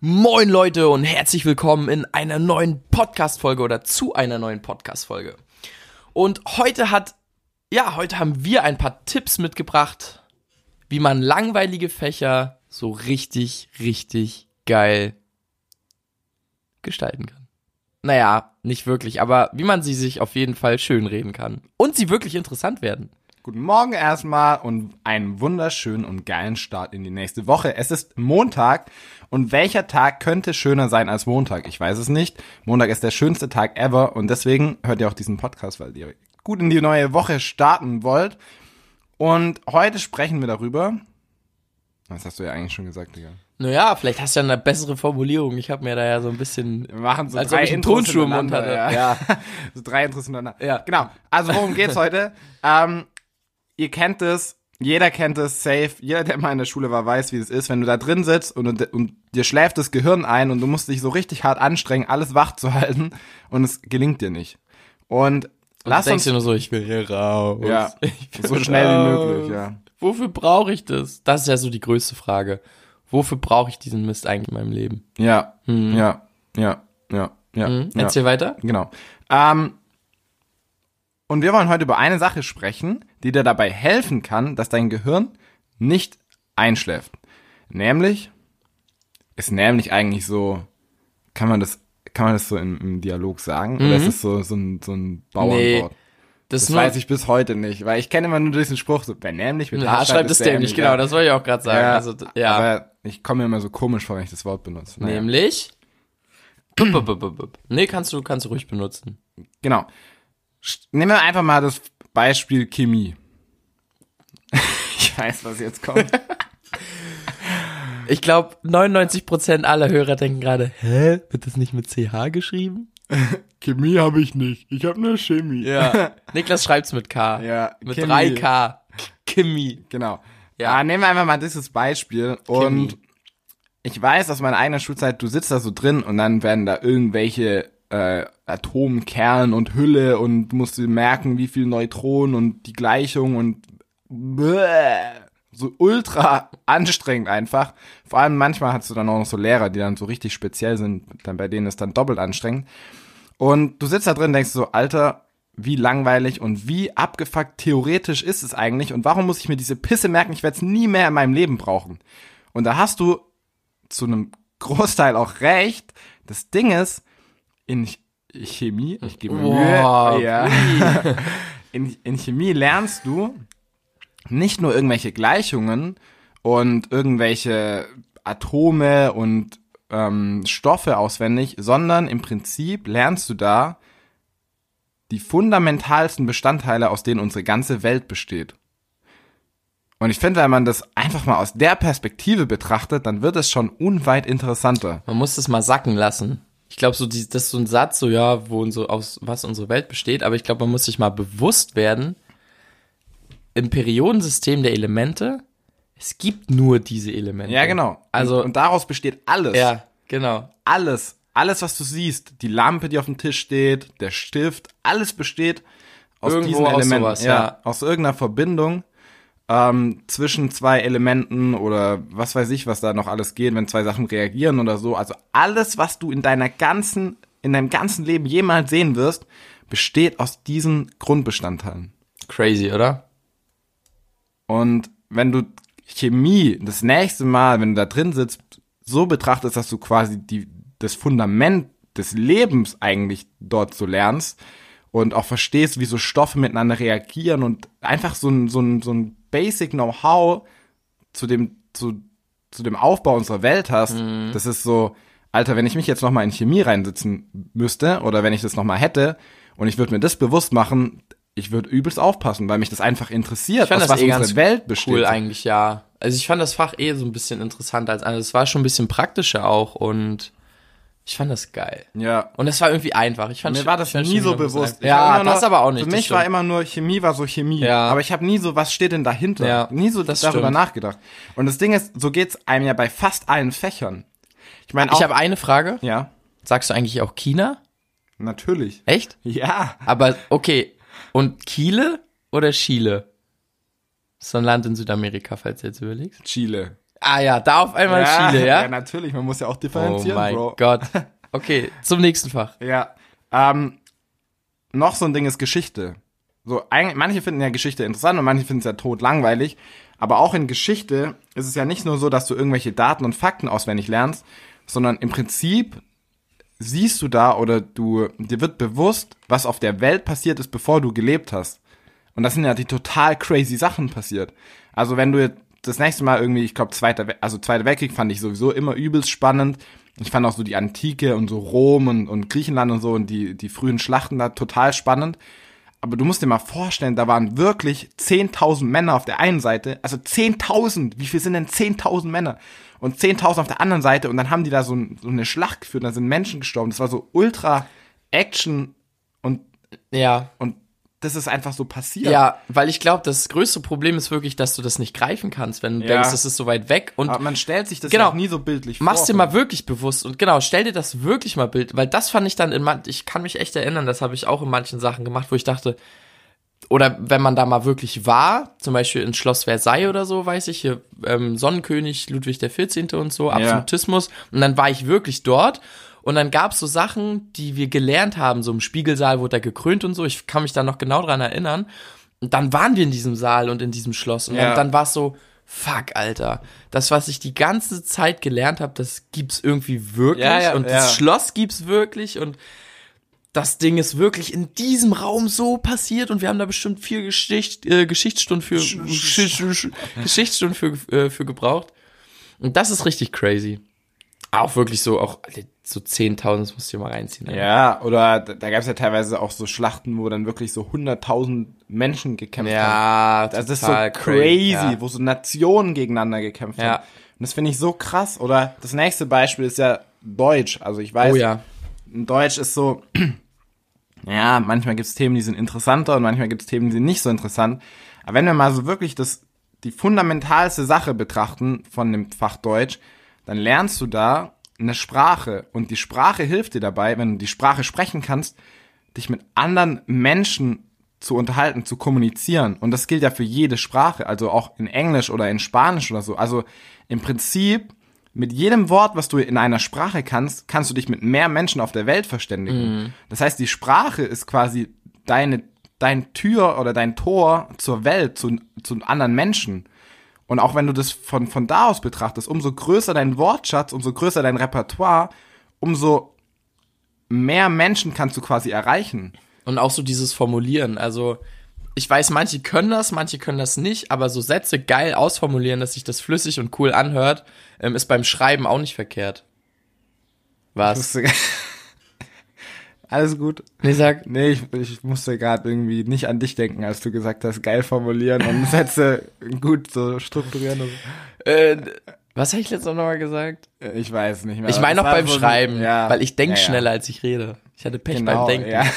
Moin Leute und herzlich willkommen in einer neuen Podcast-Folge oder zu einer neuen Podcast-Folge. Und heute hat, ja, heute haben wir ein paar Tipps mitgebracht, wie man langweilige Fächer so richtig, richtig geil gestalten kann. Naja, nicht wirklich, aber wie man sie sich auf jeden Fall schönreden kann. Und sie wirklich interessant werden. Guten Morgen erstmal und einen wunderschönen und geilen Start in die nächste Woche. Es ist Montag und welcher Tag könnte schöner sein als Montag? Ich weiß es nicht. Montag ist der schönste Tag ever und deswegen hört ihr auch diesen Podcast, weil ihr gut in die neue Woche starten wollt. Und heute sprechen wir darüber. Das hast du ja eigentlich schon gesagt, Digga. Naja, vielleicht hast du ja eine bessere Formulierung. Ich habe mir da ja so ein bisschen. Wir machen so Als drei ob ich einen Intros im Mund hatte. Ja. so drei Intros hintereinander. Ja. Genau. Also worum geht's heute? Ähm, ihr kennt es, jeder kennt es, safe. Jeder, der mal in der Schule war, weiß, wie es ist, wenn du da drin sitzt und, und, und dir schläft das Gehirn ein und du musst dich so richtig hart anstrengen, alles wach zu halten und es gelingt dir nicht. Und Und lass du denkst uns dir nur so, ich will hier raus. Ja, so schnell wie raus. möglich, ja. Wofür brauche ich das? Das ist ja so die größte Frage. Wofür brauche ich diesen Mist eigentlich in meinem Leben? Ja, ja, ja, ja, ja. Hm? ja. Erzähl weiter. Genau. Ähm, und wir wollen heute über eine Sache sprechen, die dir dabei helfen kann, dass dein Gehirn nicht einschläft. Nämlich, ist nämlich eigentlich so, kann man das, kann man das so im, im Dialog sagen? Oder ist es so, so ein, so ein Bauernwort? Das, Das ist nur, weiß ich bis heute nicht, weil ich kenne immer nur diesen Spruch, so, wer nämlich mit Ja, H schreibt es dämlich, genau, das wollte ich auch gerade sagen. ja, also, ja. Aber ich komme mir immer so komisch vor, wenn ich das Wort benutze. Naja. Nämlich. Nee, kannst du, kannst du ruhig benutzen. Genau. Nehmen wir einfach mal das Beispiel Chemie. ich weiß, was jetzt kommt. Ich glaube, 99% aller Hörer denken gerade, hä, wird das nicht mit CH geschrieben? Chemie habe ich nicht. Ich habe nur Chemie. Ja. Niklas schreibt's mit K. Ja, Mit Chemie. 3K. Chemie. Genau. Ja. Ja. nehmen wir einfach mal dieses Beispiel. Und Chemie. ich weiß aus meiner eigenen Schulzeit, du sitzt da so drin und dann werden da irgendwelche äh, Atomkern und Hülle und musst dir merken, wie viel Neutronen und die Gleichung und bäh, so ultra anstrengend einfach. Vor allem manchmal hast du dann auch noch so Lehrer, die dann so richtig speziell sind, dann bei denen ist dann doppelt anstrengend. Und du sitzt da drin denkst so, Alter, wie langweilig und wie abgefuckt theoretisch ist es eigentlich und warum muss ich mir diese Pisse merken, ich werde es nie mehr in meinem Leben brauchen. Und da hast du zu einem Großteil auch recht. Das Ding ist, in Ch- Chemie, ich gebe mir Mühe, ja, in, in Chemie lernst du nicht nur irgendwelche Gleichungen und irgendwelche Atome und ähm, Stoffe auswendig, sondern im Prinzip lernst du da die fundamentalsten Bestandteile, aus denen unsere ganze Welt besteht. Und ich finde, wenn man das einfach mal aus der Perspektive betrachtet, dann wird es schon unweit interessanter. Man muss das mal sacken lassen. Ich glaube, so die, das ist so ein Satz, so ja, wo so aus was unsere Welt besteht, aber ich glaube, man muss sich mal bewusst werden, im Periodensystem der Elemente, es gibt nur diese Elemente. Ja, genau. Also- und, und daraus besteht alles. Ja, genau. Alles. Alles, was du siehst. Die Lampe, die auf dem Tisch steht, der Stift, alles besteht aus Irgendwo diesen Elementen. sowas, ja. Aus irgendeiner Verbindung ähm, zwischen zwei Elementen oder was weiß ich, was da noch alles geht, wenn zwei Sachen reagieren oder so. Also alles, was du in deiner ganzen, in deinem ganzen Leben jemals sehen wirst, besteht aus diesen Grundbestandteilen. Crazy, oder? Und wenn du Chemie das nächste Mal, wenn du da drin sitzt, so betrachtest, dass du quasi die, das Fundament des Lebens eigentlich dort so lernst und auch verstehst, wie so Stoffe miteinander reagieren und einfach so ein, so ein, so ein Basic Know-how zu dem, zu, zu dem Aufbau unserer Welt hast, das ist so, Alter, wenn ich mich jetzt nochmal in Chemie reinsitzen müsste oder wenn ich das nochmal hätte und ich würde mir das bewusst machen, ich würde übelst aufpassen, weil mich das einfach interessiert, Ich fand aus das was eh unsere ganz Welt besteht. Cool eigentlich, ja. Also ich fand das Fach eh so ein bisschen interessanter als anderes. Es war schon ein bisschen praktischer auch und ich fand das geil. Ja. Und es war irgendwie einfach. Ich fand Mir war das nie so bewusst. Ja, das nur- aber auch nicht. Für mich war immer nur Chemie war so Chemie. Ja. Aber ich habe nie so, was steht denn dahinter? Ja, nie so das darüber stimmt. nachgedacht. Und das Ding ist, so geht's einem ja bei fast allen Fächern. Ich meine. Ich habe eine Frage. ja, Sagst du eigentlich auch China? natürlich. Echt? Ja. Aber okay. Und Chile oder Chile? Das ist so ein Land in Südamerika, falls du jetzt überlegst. Chile. Ah ja, da auf einmal Chile, ja? Ja, natürlich, man muss ja auch oh differenzieren, mein Bro. Gott. Okay, zum nächsten Fach. Ja. Ähm, noch so ein Ding ist Geschichte. So, eigentlich, manche finden ja Geschichte interessant und manche finden es ja tot langweilig. Aber auch in Geschichte ist es ja nicht nur so, dass du irgendwelche Daten und Fakten auswendig lernst, sondern im Prinzip siehst du da oder du, dir wird bewusst, was auf der Welt passiert ist, bevor du gelebt hast. Und das sind ja die total crazy Sachen passiert. Also wenn du jetzt das nächste Mal irgendwie, ich glaube, zweiter, We- also Zweiter Weltkrieg fand ich sowieso immer übelst spannend. Ich fand auch so die Antike und so Rom und, und Griechenland und so und die, die frühen Schlachten da total spannend. Aber du musst dir mal vorstellen, da waren wirklich 10.000 Männer auf der einen Seite. Also 10.000. Wie viel sind denn 10.000 Männer? Und 10.000 auf der anderen Seite. Und dann haben die da so, so eine Schlacht geführt. Da sind Menschen gestorben. Das war so ultra Action. Und, Ja. und das ist einfach so passiert. Ja, weil ich glaube, das größte Problem ist wirklich, dass du das nicht greifen kannst, wenn du Ja. denkst, das ist so weit weg und Aber man stellt sich das Genau. ja auch nie so bildlich vor. machst dir mal wirklich bewusst und genau, stell dir das wirklich mal Bild, weil das fand ich dann in man ich kann mich echt erinnern, das habe ich auch in manchen Sachen gemacht, wo ich dachte, oder wenn man da mal wirklich war, zum Beispiel in Schloss Versailles oder so, weiß ich, hier ähm, Sonnenkönig Ludwig der 14. und so, Absolutismus, und dann war ich wirklich dort. Und dann gab's so Sachen, die wir gelernt haben, so im Spiegelsaal wurde er gekrönt und so, ich kann mich da noch genau dran erinnern, und dann waren wir in diesem Saal und in diesem Schloss. Und Ja. dann, dann war es so, fuck, Alter, das, was ich die ganze Zeit gelernt habe, das gibt's irgendwie wirklich. Ja, ja, und ja. das Schloss gibt's wirklich. Und das Ding ist wirklich in diesem Raum so passiert und wir haben da bestimmt vier Geschicht, äh, Geschichtsstunden für Geschicht- Geschichtsstunden für, äh, für gebraucht. Und das ist richtig crazy. Auch wirklich so, auch so 10.000, das musst du dir mal reinziehen. Ja, oder da, gab es ja teilweise auch so Schlachten, wo dann wirklich so 100.000 Menschen gekämpft haben. Ja, Das ist so crazy, Ja. wo so Nationen gegeneinander gekämpft Ja. haben. Und das finde ich so krass. Oder das nächste Beispiel ist ja Deutsch. Also ich weiß, Oh ja. Deutsch ist so, ja, manchmal gibt es Themen, die sind interessanter und manchmal gibt es Themen, die sind nicht so interessant. Aber wenn wir mal so wirklich das, die fundamentalste Sache betrachten von dem Fach Deutsch, dann lernst du da eine Sprache. Und die Sprache hilft dir dabei, wenn du die Sprache sprechen kannst, dich mit anderen Menschen zu unterhalten, zu kommunizieren. Und das gilt ja für jede Sprache, also auch in Englisch oder in Spanisch oder so. Also im Prinzip, mit jedem Wort, was du in einer Sprache kannst, kannst du dich mit mehr Menschen auf der Welt verständigen. Das heißt, die Sprache ist quasi deine, dein Tür oder dein Tor zur Welt, zu, zu anderen Menschen. Und auch wenn du das von, von da aus betrachtest, umso größer dein Wortschatz, umso größer dein Repertoire, umso mehr Menschen kannst du quasi erreichen. Und auch so dieses Formulieren. Also, ich weiß, manche können das, manche können das nicht, aber so Sätze geil ausformulieren, dass sich das flüssig und cool anhört, ähm, ist beim Schreiben auch nicht verkehrt. Was? Alles gut. Nee, sag. Nee, ich, ich musste gerade irgendwie nicht an dich denken, als du gesagt hast, geil formulieren und Sätze gut so strukturieren. Und so. Äh, was habe ich letztes noch mal gesagt? Ich weiß nicht mehr. Ich meine war beim Schreiben, ja, weil ich denke ja, ja. schneller, als ich rede. Ich hatte Pech Genau, beim Denken. ja.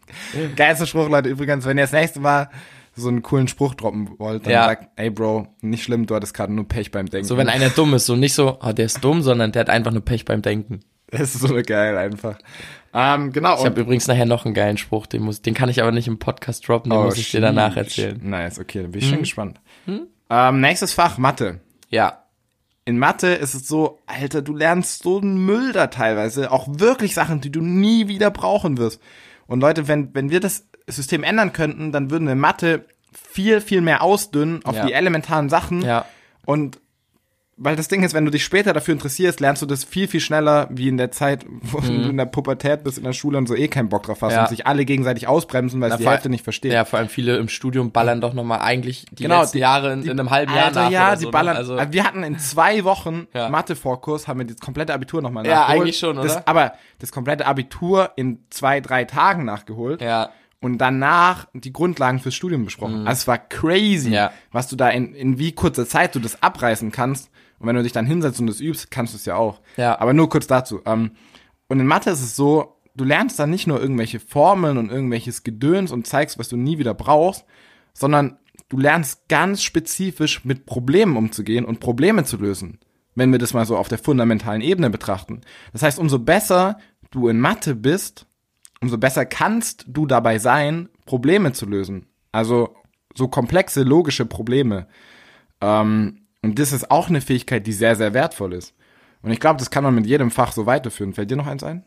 Geilster Spruch, Leute. Übrigens, wenn ihr das nächste Mal so einen coolen Spruch droppen wollt, dann Ja. sagt, ey Bro, nicht schlimm, du hattest gerade nur Pech beim Denken. So, wenn einer dumm ist, so nicht so, ah, der ist dumm, sondern der hat einfach nur Pech beim Denken. Das ist so geil einfach. Ähm, genau. Ich habe übrigens nachher noch einen geilen Spruch, den, muss, den kann ich aber nicht im Podcast droppen, den Oh, muss ich dir danach erzählen. Hm? Nice, okay, dann bin ich schon gespannt. Ähm, nächstes Fach, Mathe. Ja. In Mathe ist es so, Alter, du lernst so einen Müll da teilweise. Auch wirklich Sachen, die du nie wieder brauchen wirst. Und Leute, wenn, wenn wir das System ändern könnten, dann würden wir Mathe viel, viel mehr ausdünnen auf Ja. die elementaren Sachen. Ja. Und weil das Ding ist, wenn du dich später dafür interessierst, lernst du das viel, viel schneller, wie in der Zeit, wo du in der Pubertät bist, in der Schule und so eh keinen Bock drauf hast Mhm. Ja. und sich alle gegenseitig ausbremsen, weil sie die vor- Hälfte nicht verstehen. Ja, vor allem viele im Studium ballern doch nochmal eigentlich die Genau, letzten die- Jahre in, in einem halben Jahr Alter, nach. ja, die so, ne? ballern. Also, Also, wir hatten in zwei Wochen Ja. Mathe-Vorkurs, haben wir das komplette Abitur nochmal Ja, nachgeholt. eigentlich schon, oder? Das, aber das komplette Abitur in zwei, drei Tagen nachgeholt. ja, Und danach die Grundlagen fürs Studium besprochen. Also es war crazy, Mhm. Ja. was du da in, in wie kurzer Zeit du das abreißen kannst. Und wenn du dich dann hinsetzt und das übst, kannst du es ja auch. Ja. Aber nur kurz dazu. Ähm, und in Mathe ist es so, du lernst dann nicht nur irgendwelche Formeln und irgendwelches Gedöns und zeigst, was du nie wieder brauchst, sondern du lernst ganz spezifisch mit Problemen umzugehen und Probleme zu lösen. Wenn wir das mal so auf der fundamentalen Ebene betrachten. Das heißt, umso besser du in Mathe bist, umso besser kannst du dabei sein, Probleme zu lösen. Also so komplexe, logische Probleme. Ähm, Und das ist auch eine Fähigkeit, die sehr, sehr wertvoll ist. Und ich glaube, das kann man mit jedem Fach so weiterführen. Fällt dir noch eins ein?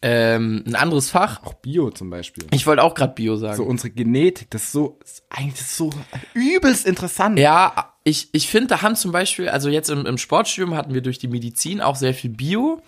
Ähm, ein anderes Fach. Auch Bio zum Beispiel. Ich wollte auch gerade Bio sagen. So unsere Genetik, das ist so, ist eigentlich das ist so übelst interessant. Ja, ich, ich finde, da haben zum Beispiel, also jetzt im, im Sportstudium hatten wir durch die Medizin auch sehr viel Bio.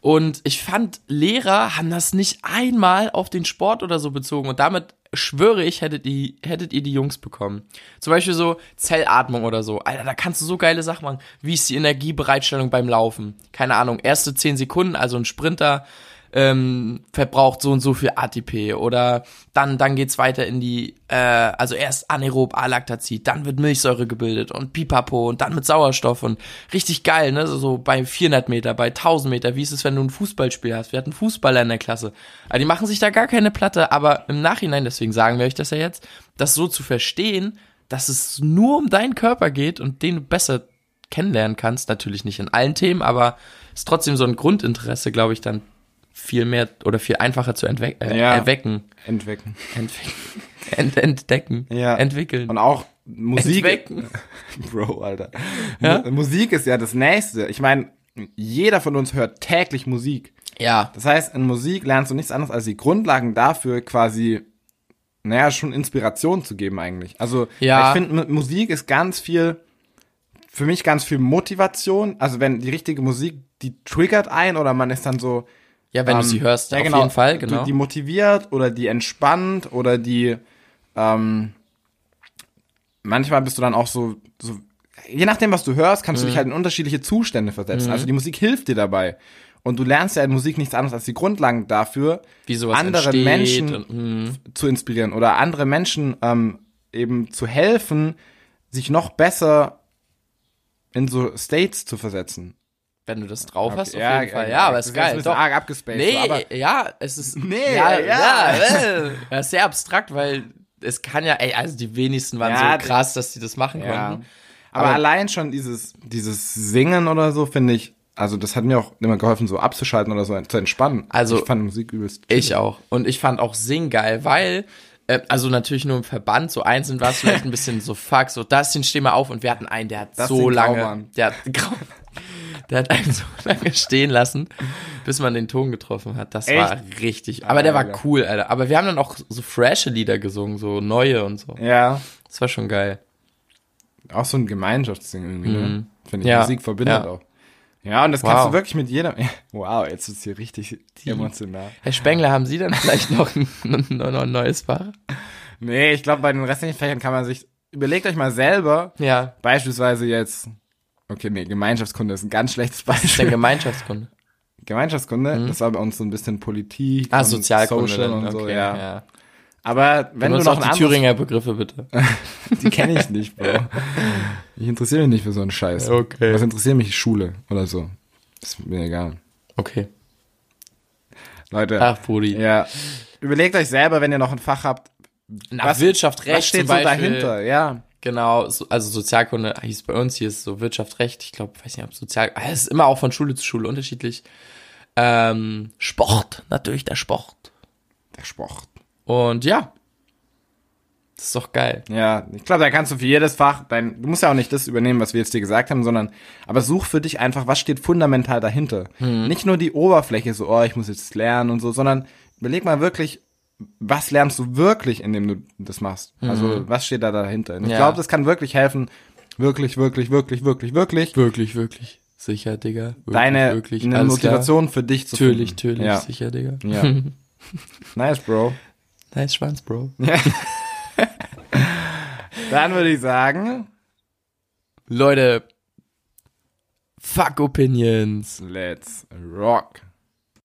Und ich fand, Lehrer haben das nicht einmal auf den Sport oder so bezogen. Und damit schwöre ich, hättet ihr, hättet ihr die Jungs bekommen. Zum Beispiel so Zellatmung oder so. Alter, da kannst du so geile Sachen machen. Wie ist die Energiebereitstellung beim Laufen? Keine Ahnung, erste zehn Sekunden, also ein Sprinter ähm, verbraucht so und so viel ATP oder dann dann geht's weiter in die äh, also erst anaerob Alaktazid, dann wird Milchsäure gebildet und Pipapo und dann mit Sauerstoff und richtig geil, ne, so bei 400 Meter, bei 1000 Meter, wie ist es, wenn du ein Fußballspiel hast? Wir hatten Fußballer in der Klasse, also die machen sich da gar keine Platte, aber im Nachhinein, deswegen sagen wir euch das ja jetzt, das so zu verstehen, dass es nur um deinen Körper geht und den du besser kennenlernen kannst, natürlich nicht in allen Themen, aber ist trotzdem so ein Grundinteresse, glaube ich, dann viel mehr oder viel einfacher zu entwe äh, Ja. erwecken. Entwecken. Entwecken. Ent entdecken. Ja. Entwickeln. Und auch Musik. Entwecken. Bro, Alter. Ja? Mu- Musik ist ja das Nächste. Ich meine, jeder von uns hört täglich Musik. Ja. Das heißt, in Musik lernst du nichts anderes als die Grundlagen dafür quasi, naja, schon Inspiration zu geben eigentlich. Also, Ja. ich finde, Musik ist ganz viel, für mich ganz viel Motivation. Also, wenn die richtige Musik, die triggert ein oder man ist dann so, Ja, wenn du ähm, sie hörst, ja, auf genau, jeden Fall, genau. Die, die motiviert oder die entspannt oder die, ähm, manchmal bist du dann auch so, so, je nachdem, was du hörst, kannst du Mhm. dich halt in unterschiedliche Zustände versetzen. Also die Musik hilft dir dabei. Und du lernst ja in Musik nichts anderes als die Grundlagen dafür, Wie sowas andere entsteht Menschen und, hm. zu inspirieren oder andere Menschen ähm, eben zu helfen, sich noch besser in so States zu versetzen. Wenn du das drauf hast, auf Ja, jeden Fall. ja, Ja, aber das ist ist geil. bisschen Doch. arg abgespaced, Nee, aber- ja, es ist Nee, ja, ja. ja, ist sehr abstrakt, weil es kann ja, ey, also die wenigsten waren Ja, so krass, dass die das machen Ja. konnten. Aber, Aber- allein schon dieses, dieses Singen oder so, finde ich, also das hat mir auch immer geholfen, so abzuschalten oder so zu entspannen. Also- ich fand Musik übelst. Ich auch. Und ich fand auch Sing geil, weil, äh, also natürlich nur im Verband, so einzeln war es vielleicht ein bisschen so, fuck, so, das den steh mal auf und wir hatten einen, der hat Das so lange, Graumann. der hat, der hat einen so lange stehen lassen, bis man den Ton getroffen hat. Das war richtig, aber der war Alter. cool, Alter. Aber wir haben dann auch so frische Lieder gesungen, so neue und so. Ja, Das war schon geil. auch so ein Gemeinschaftsding irgendwie, ne? Finde ich, Mhm. Ja, Musik verbindet ja. auch. Ja, und das kannst Wow. du wirklich mit jedem. Wow, jetzt ist hier richtig emotional. Herr Spengler, haben Sie dann vielleicht noch ein, ein, ein neues Fach? Nee, ich glaube, bei den restlichen Fächern kann man sich. Überlegt euch mal selber, Ja, beispielsweise jetzt. Okay, nee, Gemeinschaftskunde ist ein ganz schlechtes das ist Beispiel. der Gemeinschaftskunde. Gemeinschaftskunde, das war bei uns so ein bisschen Politik Ah, und Sozialkunde. Social und so, okay, ja. ja. Aber wenn Benutzt du noch auch ein die anderes Thüringer Begriffe, bitte. Die kenne ich nicht, Bro. Ich interessiere mich nicht für so einen Scheiß. Okay. Was interessiert mich? Schule oder so. Ist mir egal. Okay. Leute, Ach, Brudi. ja. Überlegt euch selber, wenn ihr noch ein Fach habt, Nach was- Wirtschaft, Recht was steht so dahinter? Ja. Genau, so, also Sozialkunde hieß bei uns, hier ist so Wirtschaft, Recht, ich glaube, weiß nicht, ob Sozial, ah, es ist immer auch von Schule zu Schule unterschiedlich. Ähm, Sport, natürlich der Sport. Der Sport. Und ja, das ist doch geil. Ja, ich glaube, da kannst du für jedes Fach, dein, du musst ja auch nicht das übernehmen, was wir jetzt dir gesagt haben, sondern, aber such für dich einfach, was steht fundamental dahinter. Hm. Nicht nur die Oberfläche, so, oh, ich muss jetzt lernen und so, sondern überleg mal wirklich, was lernst du wirklich, indem du das machst? Also, was steht da dahinter? Und ich Hm. Ja. glaube, das kann wirklich helfen, wirklich, wirklich, wirklich, wirklich, wirklich, Wirklich, wirklich. Sicher, Digga. Wirklich, deine wirklich. Motivation für dich zu Klar. Natürlich, finden. natürlich, Ja. sicher, Digga. Ja. nice, Bro. Nice Schwanz, Bro. Dann würde ich sagen, Leute, fuck Opinions. let's rock.